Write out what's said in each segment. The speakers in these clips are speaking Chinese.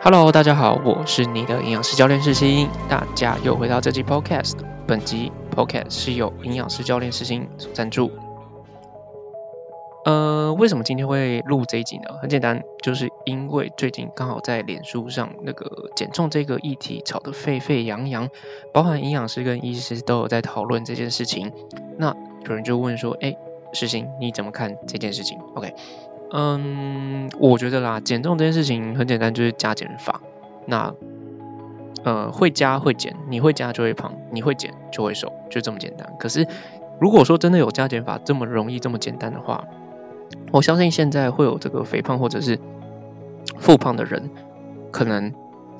Hello，大家好，我是你的营养师教练世新，大家又回到这期 Podcast。本集 Podcast 是由营养师教练世新所赞助。呃，为什么今天会录这一集呢？很简单，就是因为最近刚好在脸书上那个减重这个议题吵得沸沸扬扬，包含营养师跟医师都有在讨论这件事情。那有人就问说：“哎，世新你怎么看这件事情？”OK。嗯，我觉得啦，减重这件事情很简单，就是加减法。那呃，会加会减，你会加就会胖，你会减就会瘦，就这么简单。可是如果说真的有加减法这么容易这么简单的话，我相信现在会有这个肥胖或者是复胖的人，可能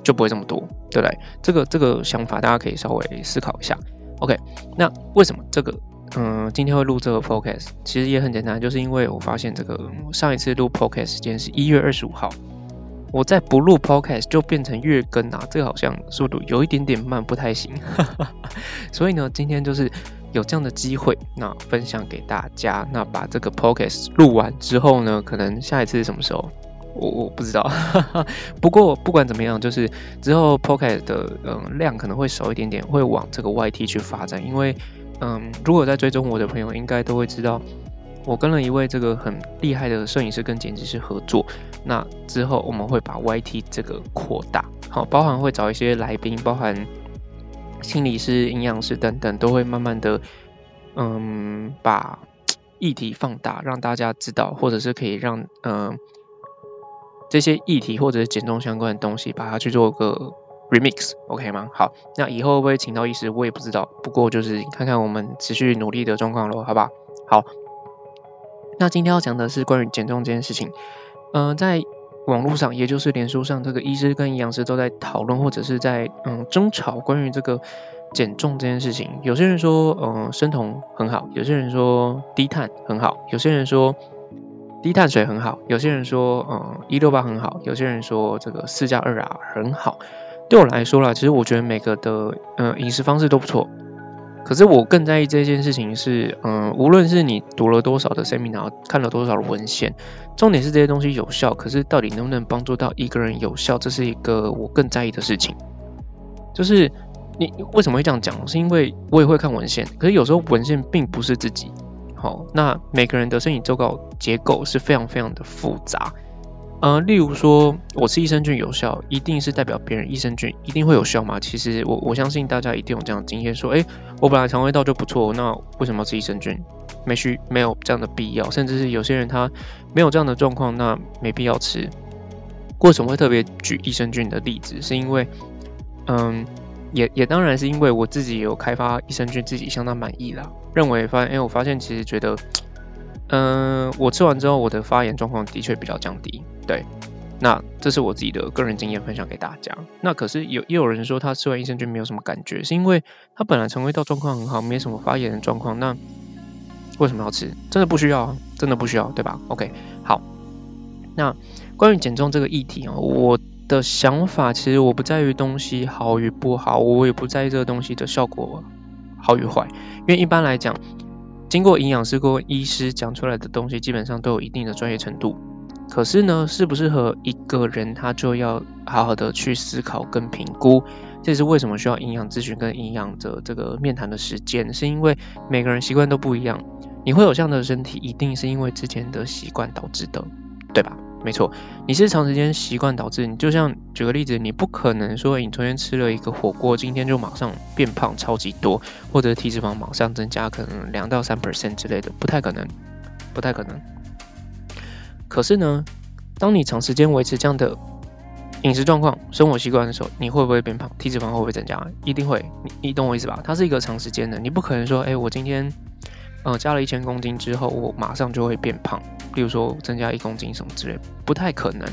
就不会这么多，对不对？这个这个想法大家可以稍微思考一下。OK，那为什么这个？嗯，今天会录这个 podcast，其实也很简单，就是因为我发现这个上一次录 podcast 时间是一月二十五号，我在不录 podcast 就变成月更啊，这个好像速度有一点点慢，不太行。所以呢，今天就是有这样的机会，那分享给大家。那把这个 podcast 录完之后呢，可能下一次是什么时候，我我不知道。不过不管怎么样，就是之后 podcast 的嗯量可能会少一点点，会往这个 YT 去发展，因为。嗯，如果在追踪我的朋友，应该都会知道，我跟了一位这个很厉害的摄影师跟剪辑师合作。那之后我们会把 YT 这个扩大，好，包含会找一些来宾，包含心理师、营养师等等，都会慢慢的，嗯，把议题放大，让大家知道，或者是可以让嗯这些议题或者是减重相关的东西，把它去做个。Remix，OK 吗？好，那以后会不会请到医师，我也不知道。不过就是看看我们持续努力的状况咯，好吧？好，那今天要讲的是关于减重这件事情。嗯，在网络上，也就是脸书上，这个医师跟营养师都在讨论，或者是在嗯争吵关于这个减重这件事情。有些人说，嗯，生酮很好；有些人说低碳很好；有些人说低碳水很好；有些人说，嗯，一六八很好；有些人说这个四加二啊很好。对我来说啦，其实我觉得每个的嗯饮食方式都不错，可是我更在意这件事情是嗯，无论是你读了多少的 seminar，看了多少的文献，重点是这些东西有效，可是到底能不能帮助到一个人有效，这是一个我更在意的事情。就是你为什么会这样讲？是因为我也会看文献，可是有时候文献并不是自己好，那每个人的身体周告结构是非常非常的复杂。呃，例如说，我吃益生菌有效，一定是代表别人益生菌一定会有效吗？其实我我相信大家一定有这样的经验，说，哎，我本来肠胃道就不错，那为什么要吃益生菌？没需没有这样的必要，甚至是有些人他没有这样的状况，那没必要吃。为什么会特别举益生菌的例子？是因为，嗯，也也当然是因为我自己有开发益生菌，自己相当满意啦，认为发现，哎，我发现其实觉得。嗯，我吃完之后，我的发炎状况的确比较降低。对，那这是我自己的个人经验分享给大家。那可是有也有人说他吃完益生菌没有什么感觉，是因为他本来肠胃道状况很好，没什么发炎的状况。那为什么要吃？真的不需要，真的不需要，对吧？OK，好。那关于减重这个议题啊，我的想法其实我不在于东西好与不好，我也不在意这个东西的效果好与坏，因为一般来讲。经过营养师、跟医师讲出来的东西，基本上都有一定的专业程度。可是呢，适不适合一个人，他就要好好的去思考跟评估。这也是为什么需要营养咨询跟营养的这个面谈的时间，是因为每个人习惯都不一样。你会有这样的身体，一定是因为之前的习惯导致的，对吧？没错，你是长时间习惯导致你，就像举个例子，你不可能说你昨天吃了一个火锅，今天就马上变胖超级多，或者体脂肪马上增加可能两到三 percent 之类的，不太可能，不太可能。可是呢，当你长时间维持这样的饮食状况、生活习惯的时候，你会不会变胖？体脂肪会不会增加？一定会，你你懂我意思吧？它是一个长时间的，你不可能说，哎，我今天。嗯，加了一千公斤之后，我马上就会变胖。例如说增加一公斤什么之类，不太可能。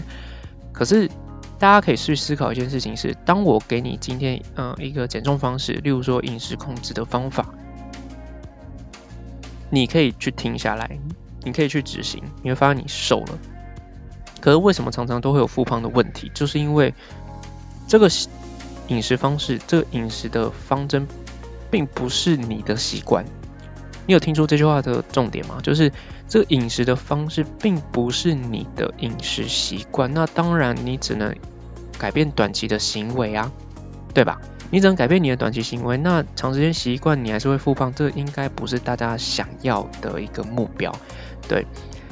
可是大家可以去思考一件事情：是当我给你今天嗯一个减重方式，例如说饮食控制的方法，你可以去停下来，你可以去执行，你会发现你瘦了。可是为什么常常都会有复胖的问题？就是因为这个饮食方式，这个饮食的方针，并不是你的习惯。你有听出这句话的重点吗？就是这个饮食的方式并不是你的饮食习惯，那当然你只能改变短期的行为啊，对吧？你只能改变你的短期行为，那长时间习惯你还是会复胖，这应该不是大家想要的一个目标，对。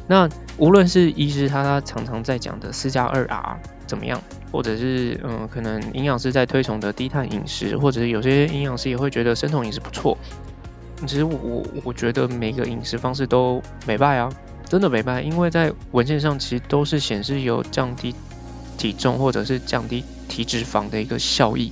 那无论是医师他常常在讲的四加二 R 怎么样，或者是嗯，可能营养师在推崇的低碳饮食，或者是有些营养师也会觉得生酮饮食不错。其实我我觉得每个饮食方式都没败啊，真的没败，因为在文献上其实都是显示有降低体重或者是降低体脂肪的一个效益。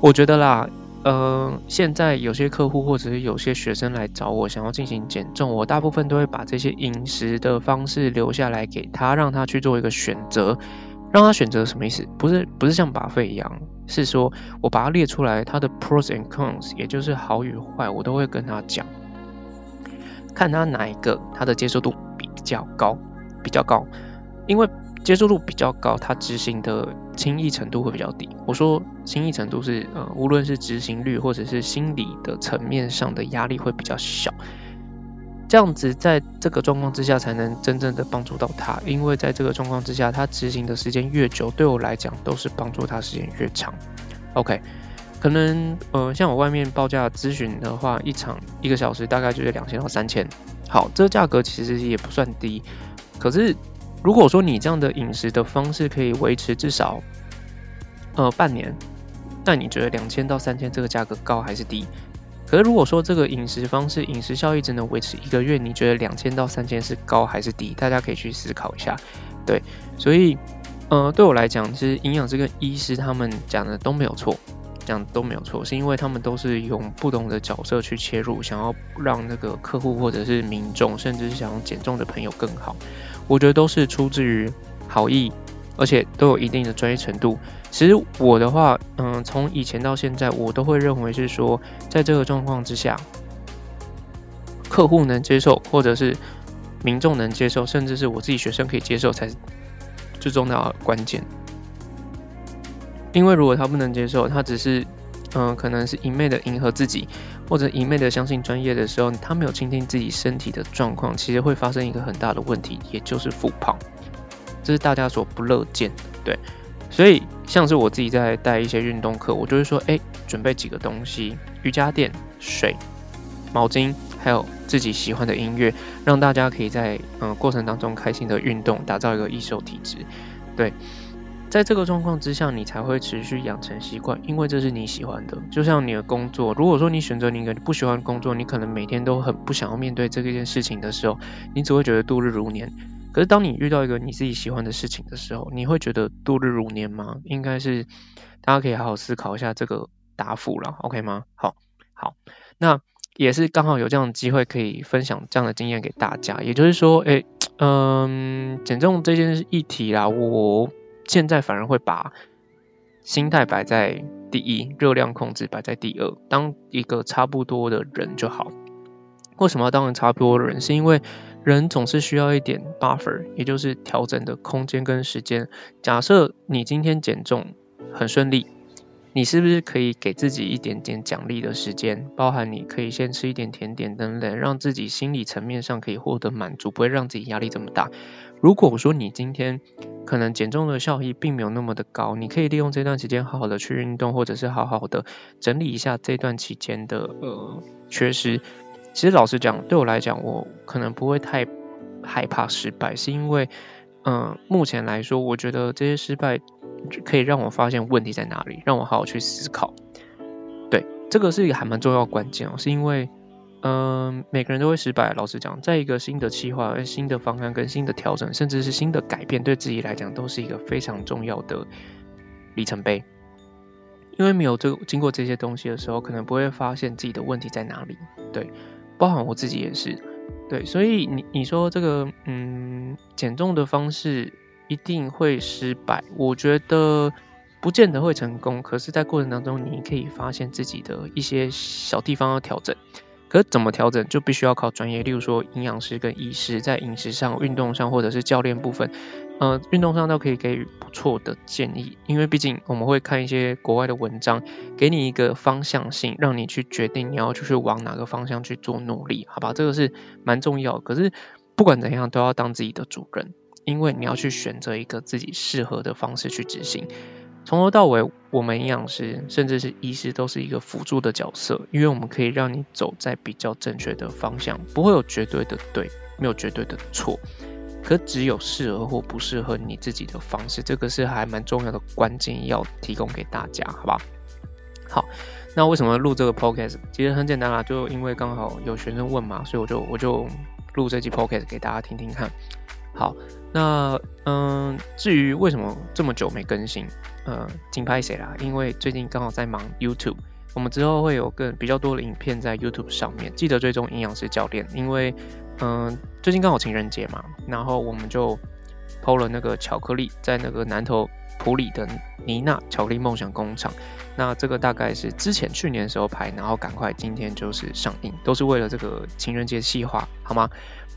我觉得啦。呃，现在有些客户或者是有些学生来找我，想要进行减重，我大部分都会把这些饮食的方式留下来给他，让他去做一个选择，让他选择什么意思？不是不是像把费一样，是说我把它列出来，它的 pros and cons，也就是好与坏，我都会跟他讲，看他哪一个他的接受度比较高，比较高，因为。接受度比较高，它执行的轻易程度会比较低。我说轻易程度是，呃，无论是执行率或者是心理的层面上的压力会比较小。这样子在这个状况之下才能真正的帮助到他，因为在这个状况之下，他执行的时间越久，对我来讲都是帮助他时间越长。OK，可能呃像我外面报价咨询的话，一场一个小时大概就是两千到三千。好，这价格其实也不算低，可是。如果说你这样的饮食的方式可以维持至少呃半年，那你觉得两千到三千这个价格高还是低？可是如果说这个饮食方式饮食效益只能维持一个月，你觉得两千到三千是高还是低？大家可以去思考一下。对，所以呃对我来讲，其实营养师跟医师他们讲的都没有错，讲都没有错，是因为他们都是用不同的角色去切入，想要让那个客户或者是民众，甚至是想要减重的朋友更好。我觉得都是出自于好意，而且都有一定的专业程度。其实我的话，嗯，从以前到现在，我都会认为是说，在这个状况之下，客户能接受，或者是民众能接受，甚至是我自己学生可以接受，才是最重要的关键。因为如果他不能接受，他只是。嗯，可能是一昧的迎合自己，或者一昧的相信专业的时候，他没有倾听自己身体的状况，其实会发生一个很大的问题，也就是复胖，这是大家所不乐见的。对，所以像是我自己在带一些运动课，我就会说，哎，准备几个东西：瑜伽垫、水、毛巾，还有自己喜欢的音乐，让大家可以在嗯过程当中开心的运动，打造一个易瘦体质。对。在这个状况之下，你才会持续养成习惯，因为这是你喜欢的。就像你的工作，如果说你选择你一个不喜欢工作，你可能每天都很不想要面对这件事情的时候，你只会觉得度日如年。可是当你遇到一个你自己喜欢的事情的时候，你会觉得度日如年吗？应该是大家可以好好思考一下这个答复了，OK 吗？好，好，那也是刚好有这样的机会可以分享这样的经验给大家。也就是说，哎，嗯，减重这件议题啦，我。现在反而会把心态摆在第一，热量控制摆在第二，当一个差不多的人就好。为什么要当个差不多的人？是因为人总是需要一点 buffer，也就是调整的空间跟时间。假设你今天减重很顺利，你是不是可以给自己一点点奖励的时间？包含你可以先吃一点甜点等等，让自己心理层面上可以获得满足，不会让自己压力这么大。如果说你今天可能减重的效益并没有那么的高，你可以利用这段时间好好的去运动，或者是好好的整理一下这段期间的呃缺失。其实老实讲，对我来讲，我可能不会太害怕失败，是因为嗯目前来说，我觉得这些失败可以让我发现问题在哪里，让我好好去思考。对，这个是一个还蛮重要关键哦，是因为。嗯，每个人都会失败。老实讲，在一个新的计划、新的方案跟新的调整，甚至是新的改变，对自己来讲都是一个非常重要的里程碑。因为没有这经过这些东西的时候，可能不会发现自己的问题在哪里。对，包含我自己也是。对，所以你你说这个嗯减重的方式一定会失败，我觉得不见得会成功。可是，在过程当中，你可以发现自己的一些小地方要调整。可怎么调整，就必须要靠专业，例如说营养师跟医师在饮食上、运动上，或者是教练部分，呃，运动上都可以给予不错的建议。因为毕竟我们会看一些国外的文章，给你一个方向性，让你去决定你要就是往哪个方向去做努力，好吧？这个是蛮重要。可是不管怎样，都要当自己的主人。因为你要去选择一个自己适合的方式去执行。从头到尾，我们营养师甚至是医师都是一个辅助的角色，因为我们可以让你走在比较正确的方向，不会有绝对的对，没有绝对的错，可只有适合或不适合你自己的方式，这个是还蛮重要的关键，要提供给大家，好吧？好，那为什么录这个 podcast？其实很简单啦，就因为刚好有学生问嘛，所以我就我就录这期 podcast 给大家听听看。好，那嗯，至于为什么这么久没更新？呃，金拍谁啦？因为最近刚好在忙 YouTube，我们之后会有更比较多的影片在 YouTube 上面，记得追踪营养师教练。因为，嗯，最近刚好情人节嘛，然后我们就偷了那个巧克力，在那个南头普里的妮娜巧克力梦想工厂。那这个大概是之前去年的时候拍，然后赶快今天就是上映，都是为了这个情人节计划，好吗？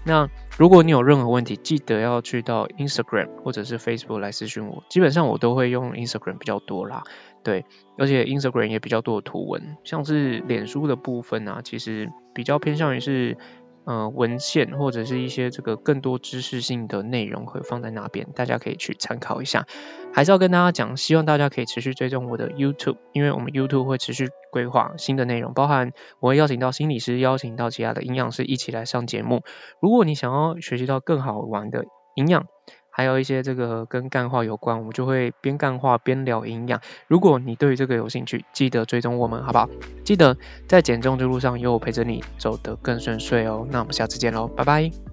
那如果你有任何问题，记得要去到 Instagram 或者是 Facebook 来私讯我。基本上我都会用 Instagram 比较多啦，对，而且 Instagram 也比较多的图文，像是脸书的部分啊，其实比较偏向于是。呃，文献或者是一些这个更多知识性的内容会放在那边，大家可以去参考一下。还是要跟大家讲，希望大家可以持续追踪我的 YouTube，因为我们 YouTube 会持续规划新的内容，包含我会邀请到心理师，邀请到其他的营养师一起来上节目。如果你想要学习到更好玩的营养，还有一些这个跟干化有关，我们就会边干化边聊营养。如果你对于这个有兴趣，记得追踪我们，好不好？记得在减重之路上有我陪着你走得更顺遂哦。那我们下次见喽，拜拜。